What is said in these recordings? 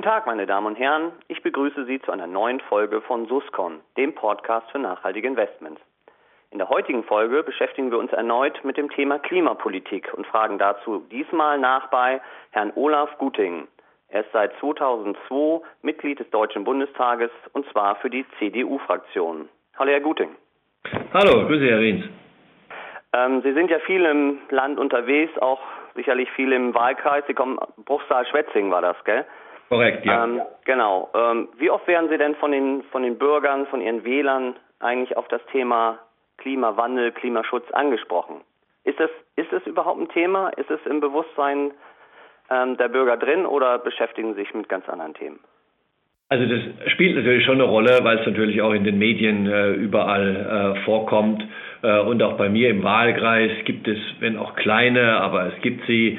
Guten Tag, meine Damen und Herren. Ich begrüße Sie zu einer neuen Folge von Suscon, dem Podcast für nachhaltige Investments. In der heutigen Folge beschäftigen wir uns erneut mit dem Thema Klimapolitik und fragen dazu diesmal nach bei Herrn Olaf Guting. Er ist seit 2002 Mitglied des Deutschen Bundestages und zwar für die CDU-Fraktion. Hallo, Herr Guting. Hallo, grüße, Herr Riens. Ähm, Sie sind ja viel im Land unterwegs, auch sicherlich viel im Wahlkreis. Sie kommen, Bruchsal-Schwetzing war das, gell? Korrekt, ja. Ähm, genau. Ähm, wie oft werden Sie denn von den, von den Bürgern, von Ihren Wählern eigentlich auf das Thema Klimawandel, Klimaschutz angesprochen? Ist es, ist es überhaupt ein Thema? Ist es im Bewusstsein ähm, der Bürger drin oder beschäftigen Sie sich mit ganz anderen Themen? Also das spielt natürlich schon eine Rolle, weil es natürlich auch in den Medien äh, überall äh, vorkommt. Äh, und auch bei mir im Wahlkreis gibt es, wenn auch kleine, aber es gibt sie,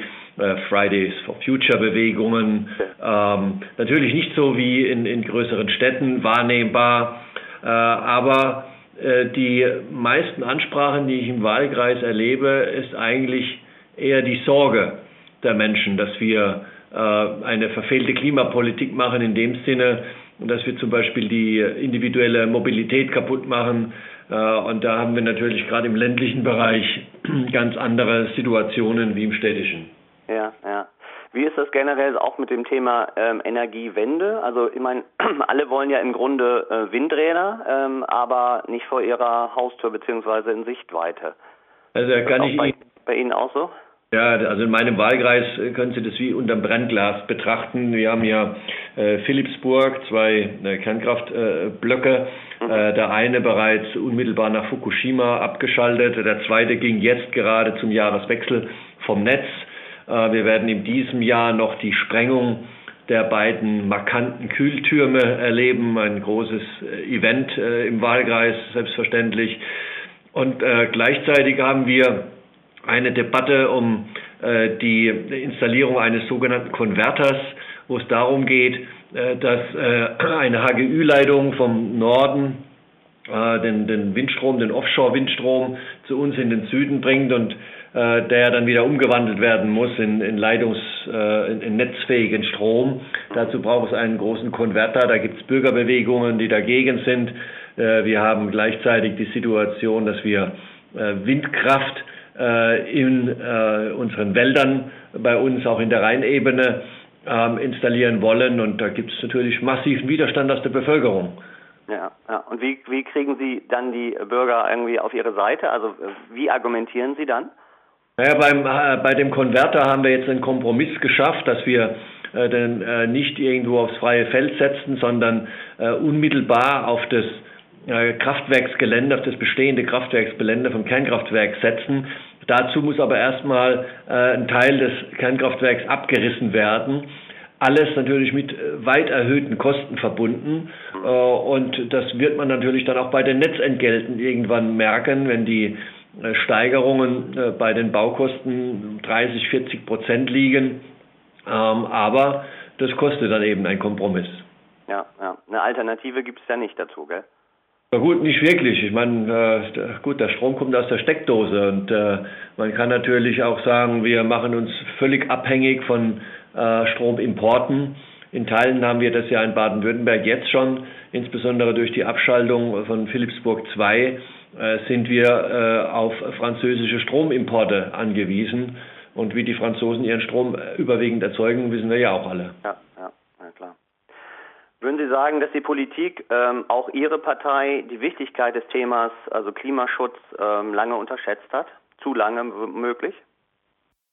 Fridays for Future Bewegungen. Ähm, natürlich nicht so wie in, in größeren Städten wahrnehmbar, äh, aber äh, die meisten Ansprachen, die ich im Wahlkreis erlebe, ist eigentlich eher die Sorge der Menschen, dass wir äh, eine verfehlte Klimapolitik machen in dem Sinne, dass wir zum Beispiel die individuelle Mobilität kaputt machen. Äh, und da haben wir natürlich gerade im ländlichen Bereich ganz andere Situationen wie im städtischen. Ja, ja. Wie ist das generell auch mit dem Thema ähm, Energiewende? Also ich meine, alle wollen ja im Grunde äh, Windräder, ähm, aber nicht vor ihrer Haustür beziehungsweise in Sichtweite. Also da kann ich bei, bei Ihnen auch so? Ja, also in meinem Wahlkreis können Sie das wie unterm Brennglas betrachten. Wir haben ja äh, Philipsburg, zwei äh, Kernkraftblöcke. Äh, mhm. der eine bereits unmittelbar nach Fukushima abgeschaltet, der zweite ging jetzt gerade zum Jahreswechsel vom Netz. Äh, wir werden in diesem Jahr noch die Sprengung der beiden markanten Kühltürme erleben, ein großes äh, Event äh, im Wahlkreis selbstverständlich. Und gleichzeitig haben wir eine Debatte um die Installierung eines sogenannten Konverters, wo es darum geht, dass eine HGÜ-Leitung vom Norden den, den Windstrom, den Offshore-Windstrom zu uns in den Süden bringt und äh, der dann wieder umgewandelt werden muss in, in Leitungs-, äh, in, in netzfähigen Strom. Dazu braucht es einen großen Konverter. Da gibt es Bürgerbewegungen, die dagegen sind. wir haben gleichzeitig die Situation, dass wir Windkraft äh, in äh, unseren Wäldern bei uns, auch in der Rheinebene, ähm, installieren wollen. Und da gibt es natürlich massiven Widerstand aus der Bevölkerung. Ja, ja. Und wie, wie kriegen Sie dann die Bürger irgendwie auf Ihre Seite? Also wie argumentieren Sie dann? Naja, beim, äh, bei dem Konverter haben wir jetzt einen Kompromiss geschafft, dass wir äh, den, äh, nicht irgendwo aufs freie Feld setzen, sondern äh, unmittelbar auf das äh, Kraftwerksgelände, auf das bestehende Kraftwerksgelände vom Kernkraftwerk setzen. Dazu muss aber erstmal äh, ein Teil des Kernkraftwerks abgerissen werden. Alles natürlich mit äh, weit erhöhten Kosten verbunden. Äh, und das wird man natürlich dann auch bei den Netzentgelten irgendwann merken, wenn die Steigerungen äh, bei den Baukosten 30, 40 Prozent liegen. Ähm, aber das kostet dann eben ein Kompromiss. Ja, ja. Eine Alternative gibt es ja nicht dazu, gell? Na gut, nicht wirklich. Ich meine, äh, gut, der Strom kommt aus der Steckdose und äh, man kann natürlich auch sagen, wir machen uns völlig abhängig von äh, Stromimporten. In Teilen haben wir das ja in Baden-Württemberg jetzt schon, insbesondere durch die Abschaltung von Philipsburg 2 äh, sind wir äh, auf französische Stromimporte angewiesen. Und wie die Franzosen ihren Strom überwiegend erzeugen, wissen wir ja auch alle. Ja, ja, ja klar. Würden Sie sagen, dass die Politik, ähm, auch Ihre Partei, die Wichtigkeit des Themas, also Klimaschutz, ähm, lange unterschätzt hat? Zu lange möglich?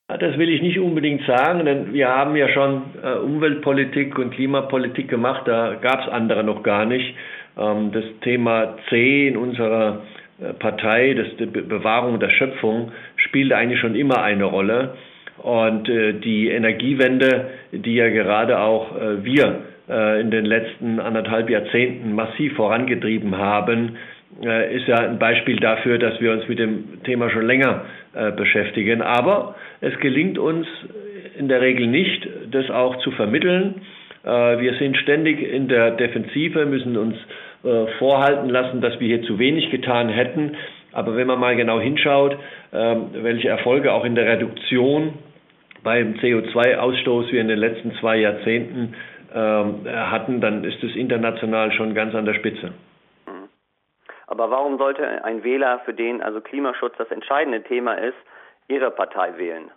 Das will ich nicht unbedingt sagen, denn wir haben ja schon äh, Umweltpolitik und Klimapolitik gemacht, da gab es andere noch gar nicht. Ähm, das Thema C in unserer äh, Partei, das, die Bewahrung der Schöpfung, spielt eigentlich schon immer eine Rolle. Und äh, die Energiewende, die ja gerade auch äh, wir äh, in den letzten anderthalb Jahrzehnten massiv vorangetrieben haben, äh, ist ja ein Beispiel dafür, dass wir uns mit dem Thema schon länger äh, beschäftigen. Aber es gelingt uns in der Regel nicht, das auch zu vermitteln. Wir sind ständig in der Defensive, müssen uns vorhalten lassen, dass wir hier zu wenig getan hätten. Aber wenn man mal genau hinschaut, welche Erfolge auch in der Reduktion beim CO2-Ausstoß wir in den letzten zwei Jahrzehnten ähm, hatten, dann ist es international schon ganz an der Spitze. Mhm. Aber warum sollte ein Wähler, für den also Klimaschutz das entscheidende Thema ist, Ihre Partei wählen?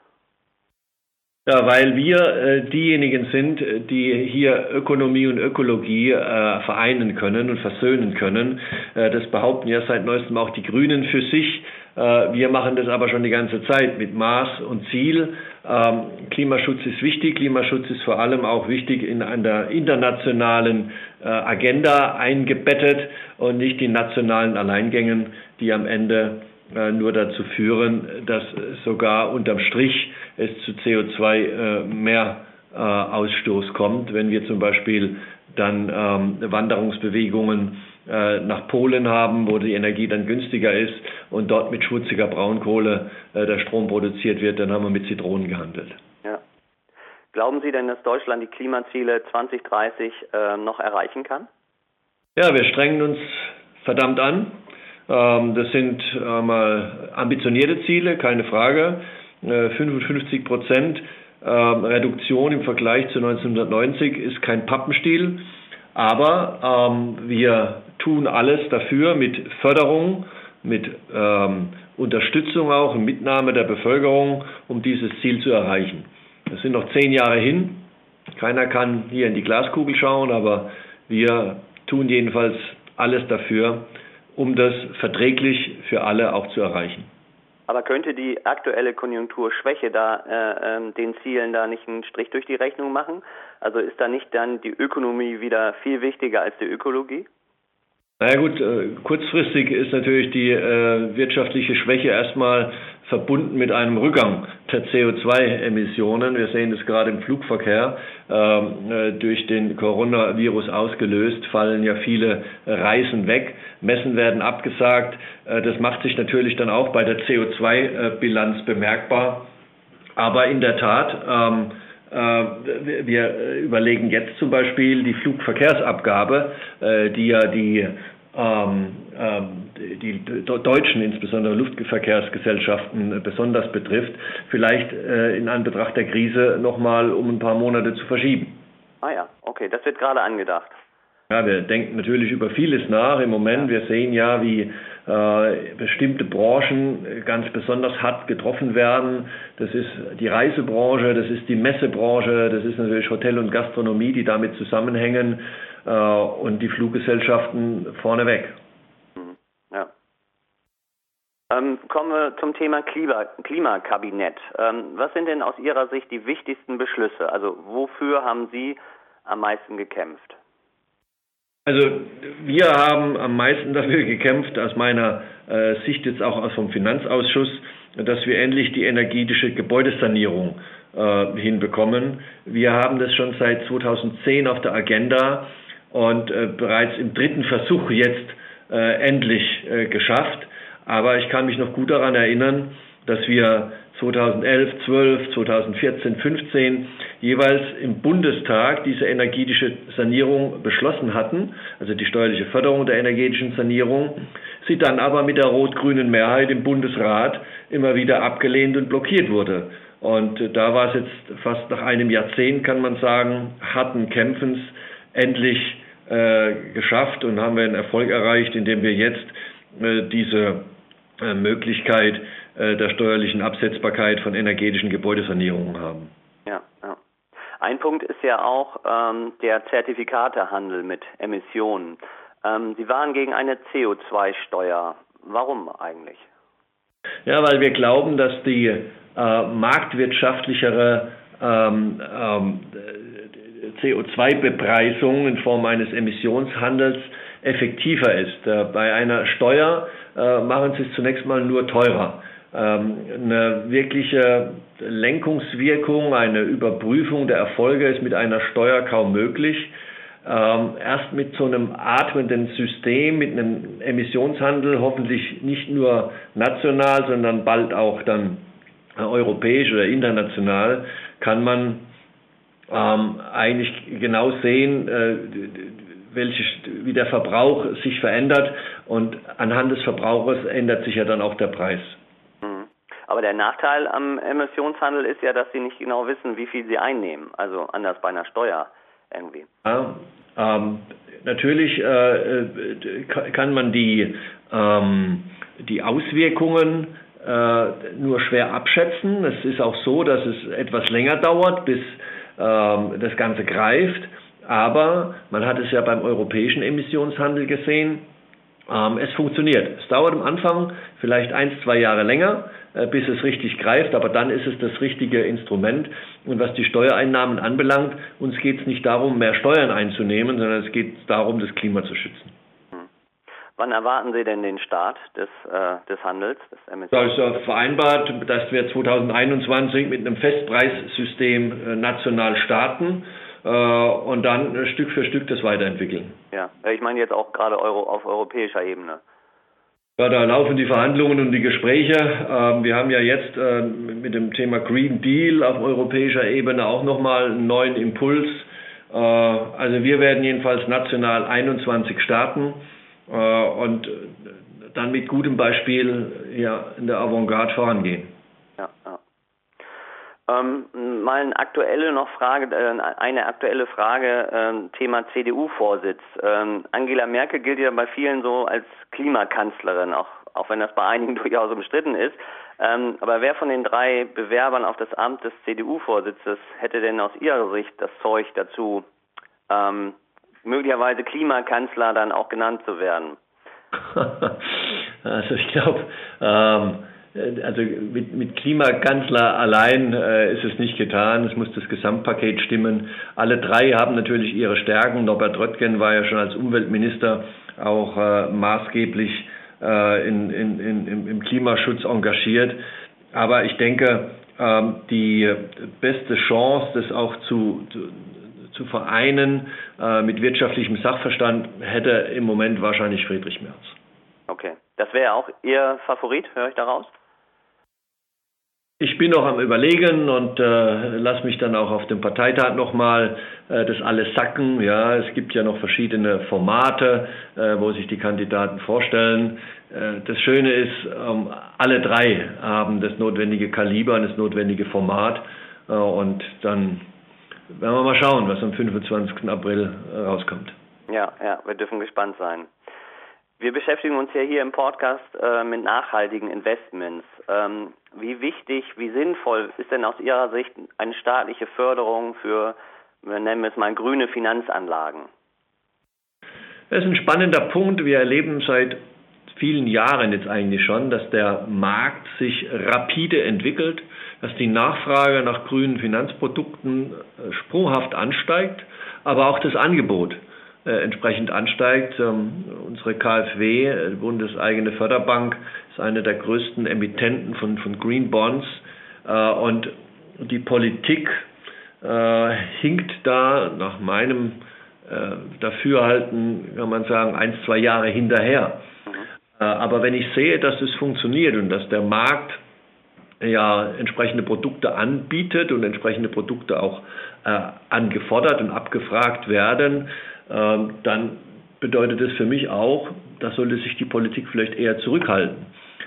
Ja, weil wir äh, diejenigen sind, die hier Ökonomie und Ökologie äh, vereinen können und versöhnen können. Äh, das behaupten ja seit neuestem auch die Grünen für sich. Äh, wir machen das aber schon die ganze Zeit mit Maß und Ziel. Ähm, Klimaschutz ist wichtig. Klimaschutz ist vor allem auch wichtig in einer internationalen äh, Agenda eingebettet und nicht die nationalen Alleingängen, die am Ende äh, nur dazu führen, dass sogar unterm Strich es zu CO2 äh, mehr äh, Ausstoß kommt, wenn wir zum Beispiel dann ähm, Wanderungsbewegungen nach Polen haben, wo die Energie dann günstiger ist und dort mit schmutziger Braunkohle der Strom produziert wird, dann haben wir mit Zitronen gehandelt. Ja. Glauben Sie denn, dass Deutschland die Klimaziele 2030 äh, noch erreichen kann? Ja, wir strengen uns verdammt an. Ähm, das sind mal ambitionierte Ziele, keine Frage. 55 äh, Prozent ähm, Reduktion im Vergleich zu 1990 ist kein Pappenstiel, aber ähm, wir tun alles dafür mit Förderung, mit Unterstützung auch und Mitnahme der Bevölkerung, um dieses Ziel zu erreichen. Das sind noch zehn Jahre hin. Keiner kann hier in die Glaskugel schauen, aber wir tun jedenfalls alles dafür, um das verträglich für alle auch zu erreichen. Aber könnte die aktuelle Konjunkturschwäche da äh, äh, den Zielen da nicht einen Strich durch die Rechnung machen? Also ist da nicht dann die Ökonomie wieder viel wichtiger als die Ökologie? Naja gut, äh, kurzfristig ist natürlich die äh, wirtschaftliche Schwäche erstmal verbunden mit einem Rückgang der CO2-Emissionen. Wir sehen das gerade im Flugverkehr. Ähm, äh, durch den Coronavirus ausgelöst fallen ja viele Reisen weg, Messen werden abgesagt. Äh, das macht sich natürlich dann auch bei der CO2-Bilanz bemerkbar. Aber in der Tat, ähm, äh, wir überlegen jetzt zum Beispiel die Flugverkehrsabgabe, die ja die ähm, ähm, die deutschen, insbesondere Luftverkehrsgesellschaften, besonders betrifft, vielleicht äh, in Anbetracht der Krise nochmal um ein paar Monate zu verschieben. Ah ja, okay, das wird gerade angedacht. Ja, wir denken natürlich über vieles nach im Moment. Wir sehen ja, wie äh, bestimmte Branchen ganz besonders hart getroffen werden. Das ist die Reisebranche, das ist die Messebranche, das ist natürlich Hotel und Gastronomie, die damit zusammenhängen äh, und die Fluggesellschaften vorneweg. Mhm. Ja. Ähm, kommen wir zum Thema Klima, Klimakabinett. Ähm, was sind denn aus Ihrer Sicht die wichtigsten Beschlüsse? Also wofür haben Sie am meisten gekämpft? Also wir haben am meisten dafür gekämpft, aus meiner äh, Sicht jetzt auch aus vom Finanzausschuss, dass wir endlich die energetische Gebäudesanierung äh, hinbekommen. Wir haben das schon seit 2010 auf der Agenda und äh, bereits im dritten Versuch jetzt äh, endlich äh, geschafft. Aber ich kann mich noch gut daran erinnern, dass wir 2011, 12, 2014, 15 jeweils im Bundestag diese energetische Sanierung beschlossen hatten, also die steuerliche Förderung der energetischen Sanierung, sie dann aber mit der rot-grünen Mehrheit im Bundesrat immer wieder abgelehnt und blockiert wurde. Und da war es jetzt fast nach einem Jahrzehnt, kann man sagen, harten Kämpfens endlich äh, geschafft und haben wir einen Erfolg erreicht, indem wir jetzt äh, diese äh, Möglichkeit äh, der steuerlichen Absetzbarkeit von energetischen Gebäudesanierungen haben. Ja, ja. Ein Punkt ist ja auch ähm, der Zertifikatehandel mit Emissionen. Ähm, Sie waren gegen eine CO2-Steuer. Warum eigentlich? Ja, weil wir glauben, dass die äh, marktwirtschaftlichere ähm, ähm, CO2-Bepreisung in Form eines Emissionshandels effektiver ist. Äh, bei einer Steuer äh, machen sie es zunächst mal nur teurer. Ähm, eine wirkliche Lenkungswirkung, eine Überprüfung der Erfolge ist mit einer Steuer kaum möglich. Ähm, erst mit so einem atmenden System, mit einem Emissionshandel, hoffentlich nicht nur national, sondern bald auch dann europäisch oder international, kann man ähm, eigentlich genau sehen, äh, welche, wie der Verbrauch sich verändert und anhand des Verbrauchers ändert sich ja dann auch der Preis. Aber der Nachteil am Emissionshandel ist ja, dass Sie nicht genau wissen, wie viel Sie einnehmen, also anders bei einer Steuer. irgendwie. Ja, ähm, natürlich äh, kann man die, ähm, die Auswirkungen äh, nur schwer abschätzen. Es ist auch so, dass es etwas länger dauert, bis ähm, das Ganze greift. Aber man hat es ja beim europäischen Emissionshandel gesehen, ähm, es funktioniert. Es dauert am Anfang vielleicht ein, zwei Jahre länger, äh, bis es richtig greift, aber dann ist es das richtige Instrument. Und was die Steuereinnahmen anbelangt, uns geht es nicht darum, mehr Steuern einzunehmen, sondern es geht darum, das Klima zu schützen. Hm. Wann erwarten Sie denn den Start des, äh, des Handels, des Da ist ja vereinbart, dass wir 2021 mit einem Festpreissystem äh, national starten äh, und dann Stück für Stück das weiterentwickeln. Ja, ich meine jetzt auch gerade Euro, auf europäischer Ebene. Ja, da laufen die Verhandlungen und die Gespräche. Ähm, wir haben ja jetzt äh, mit dem Thema Green Deal auf europäischer Ebene auch nochmal einen neuen Impuls. Äh, also wir werden jedenfalls national 21 starten und dann mit gutem Beispiel ja, in der Avantgarde vorangehen. Ähm, mal eine aktuelle noch Frage, äh, eine aktuelle Frage, äh, Thema CDU-Vorsitz. Ähm, Angela Merkel gilt ja bei vielen so als Klimakanzlerin, auch, auch wenn das bei einigen durchaus umstritten ist. Ähm, aber wer von den drei Bewerbern auf das Amt des CDU-Vorsitzes hätte denn aus Ihrer Sicht das Zeug dazu, ähm, möglicherweise Klimakanzler dann auch genannt zu werden? also ich glaube, ähm äh, also mit, mit Klimakanzler allein äh, ist es nicht getan. Es muss das Gesamtpaket stimmen. Alle drei haben natürlich ihre Stärken. Norbert Röttgen war ja schon als Umweltminister auch äh, maßgeblich äh, in, in, in, im Klimaschutz engagiert. Aber ich denke, ähm, die beste Chance, das auch zu, zu, zu vereinen äh, mit wirtschaftlichem Sachverstand, hätte im Moment wahrscheinlich Friedrich Merz. Okay. Das wäre auch Ihr Favorit, höre ich daraus? Ich bin noch am Überlegen und äh, lasse mich dann auch auf dem Parteitag nochmal äh, das alles sacken. Ja, es gibt ja noch verschiedene Formate, äh, wo sich die Kandidaten vorstellen. Äh, das Schöne ist, ähm, alle drei haben das notwendige Kaliber und das notwendige Format. Äh, und dann werden wir mal schauen, was am 25. April äh, rauskommt. Ja, ja, wir dürfen gespannt sein. Wir beschäftigen uns ja hier im Podcast äh, mit nachhaltigen Investments. Ähm, wie wichtig, wie sinnvoll ist denn aus Ihrer Sicht eine staatliche Förderung für, wir nennen es mal, grüne Finanzanlagen? Das ist ein spannender Punkt. Wir erleben seit vielen Jahren jetzt eigentlich schon, dass der Markt sich rapide entwickelt, dass die Nachfrage nach grünen Finanzprodukten äh, sprunghaft ansteigt, aber auch das Angebot entsprechend ansteigt. Ähm, unsere KfW, äh, bundeseigene Förderbank, ist eine der größten Emittenten von, von Green Bonds äh, und die Politik äh, hinkt da nach meinem äh, Dafürhalten, kann man sagen, ein, zwei Jahre hinterher. Aber wenn ich sehe, dass es funktioniert und dass der Markt ja entsprechende Produkte anbietet und entsprechende Produkte auch äh, angefordert und abgefragt werden, dann bedeutet es für mich auch, da sollte sich die Politik vielleicht eher zurückhalten.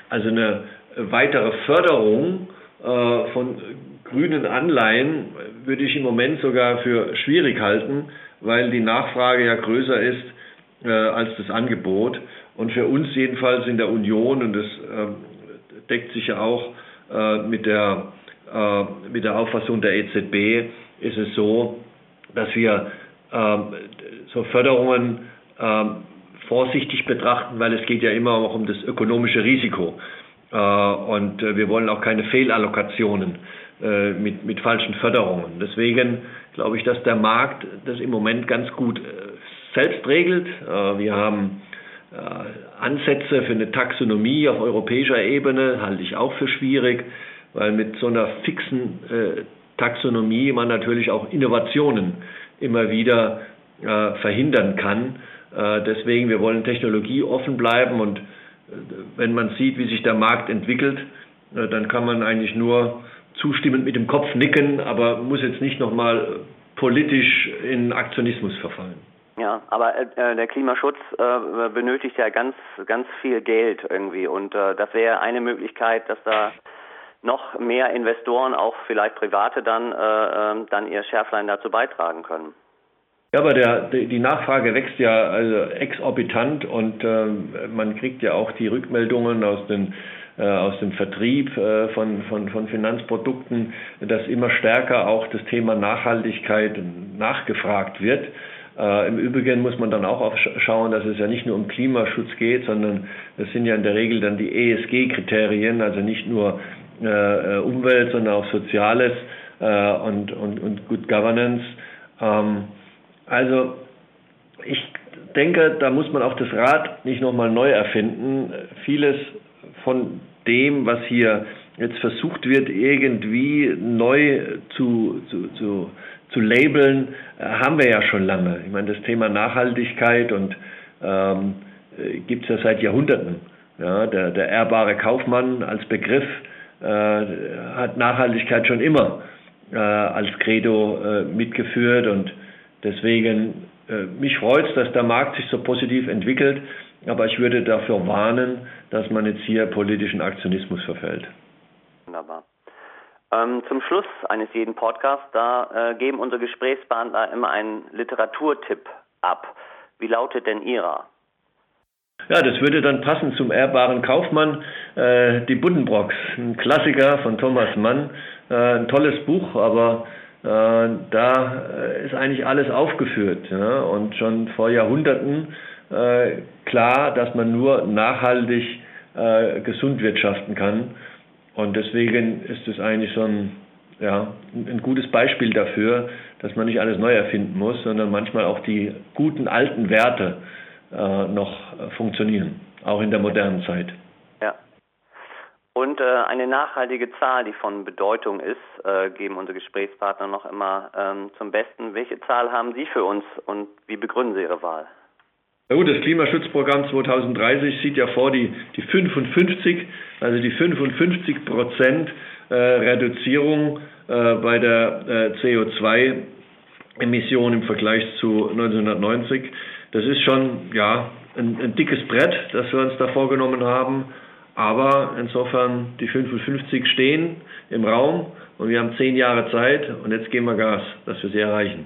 Also eine weitere Förderung äh, von grünen Anleihen würde ich im Moment sogar für schwierig halten, weil die Nachfrage ja größer ist äh, als das Angebot. Und für uns jedenfalls in der Union, und das äh, deckt sich ja auch mit, der, mit der Auffassung der EZB, ist es so, dass wir so Förderungen ähm, vorsichtig betrachten, weil es geht ja immer auch um das ökonomische Risiko. Äh, und äh, wir wollen auch keine Fehlallokationen äh, mit, mit falschen Förderungen. Deswegen glaube ich, dass der Markt das im Moment ganz gut äh, selbst regelt. Äh, wir haben äh, Ansätze für eine Taxonomie auf europäischer Ebene, halte ich auch für schwierig, weil mit so einer fixen Taxonomie man natürlich auch Innovationen immer wieder äh, verhindern kann. Äh, deswegen, wir wollen Technologie offen bleiben und äh, wenn man sieht, wie sich der Markt entwickelt, äh, dann kann man eigentlich nur zustimmend mit dem Kopf nicken, aber muss jetzt nicht nochmal politisch in Aktionismus verfallen. Ja, aber äh, der Klimaschutz äh, benötigt ja ganz, ganz viel Geld irgendwie und äh, das wäre eine Möglichkeit, dass da noch mehr Investoren, auch vielleicht Private, dann, äh, dann ihr Schärflein dazu beitragen können. Ja, aber der, die Nachfrage wächst ja also exorbitant und äh, man kriegt ja auch die Rückmeldungen aus, den, äh, aus dem Vertrieb äh, von, von, von Finanzprodukten, dass immer stärker auch das Thema Nachhaltigkeit nachgefragt wird. Äh, Im Übrigen muss man dann auch schauen, dass es ja nicht nur um Klimaschutz geht, sondern es sind ja in der Regel dann die ESG-Kriterien, also nicht nur äh, äh, Umwelt, sondern auch Soziales äh, und, und, und Good Governance. Ähm, also ich denke, da muss man auch das Rad nicht nochmal neu erfinden. Vieles von dem, was hier jetzt versucht wird, irgendwie neu zu, zu, zu, zu labeln, haben wir ja schon lange. Ich meine, das Thema Nachhaltigkeit und ähm, gibt es ja seit Jahrhunderten. Ja, der, der ehrbare Kaufmann als Begriff hat Nachhaltigkeit schon immer äh, als Credo äh, mitgeführt und Deswegen, äh, mich freut es, dass der Markt sich so positiv entwickelt, aber ich würde dafür warnen, dass man jetzt hier politischen Aktionismus verfällt. Wunderbar. Ähm, zum Schluss eines jeden Podcasts, da äh, geben unsere Gesprächspartner immer einen Literaturtipp ab. Wie lautet denn Ihrer? Ja, das würde dann passen zum ehrbaren Kaufmann, äh, die Buddenbrocks, ein Klassiker von Thomas Mann, äh, ein tolles Buch, aber äh, da äh, ist eigentlich alles aufgeführt. Ja? Und schon vor Jahrhunderten äh, klar, dass man nur nachhaltig äh, gesund wirtschaften kann. Und deswegen ist es eigentlich so ein, ja, ein gutes Beispiel dafür, dass man nicht alles neu erfinden muss, sondern manchmal auch die guten alten Werte äh, noch funktionieren, auch in der modernen Zeit. Und äh, eine nachhaltige Zahl, die von Bedeutung ist, äh, geben unsere Gesprächspartner noch immer ähm, zum Besten. Welche Zahl haben Sie für uns und wie begründen Sie Ihre Wahl? Ja gut, das Klimaschutzprogramm 2030 sieht ja vor die, die 55, also die 55 Prozent äh, Reduzierung äh, bei der äh, CO2-Emission im Vergleich zu 1990. Das ist schon ja ein, ein dickes Brett, das wir uns da vorgenommen haben. Aber insofern, die 55 stehen im Raum und wir haben zehn Jahre Zeit und jetzt geben wir Gas, dass wir sie erreichen.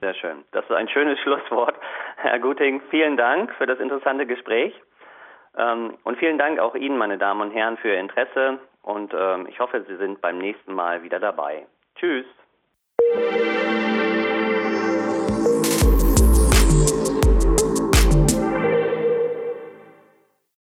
Sehr schön. Das ist ein schönes Schlusswort. Herr Guting, vielen Dank für das interessante Gespräch. Ähm, und vielen Dank auch Ihnen, meine Damen und Herren, für Ihr Interesse. Und ähm, ich hoffe, Sie sind beim nächsten Mal wieder dabei. Tschüss.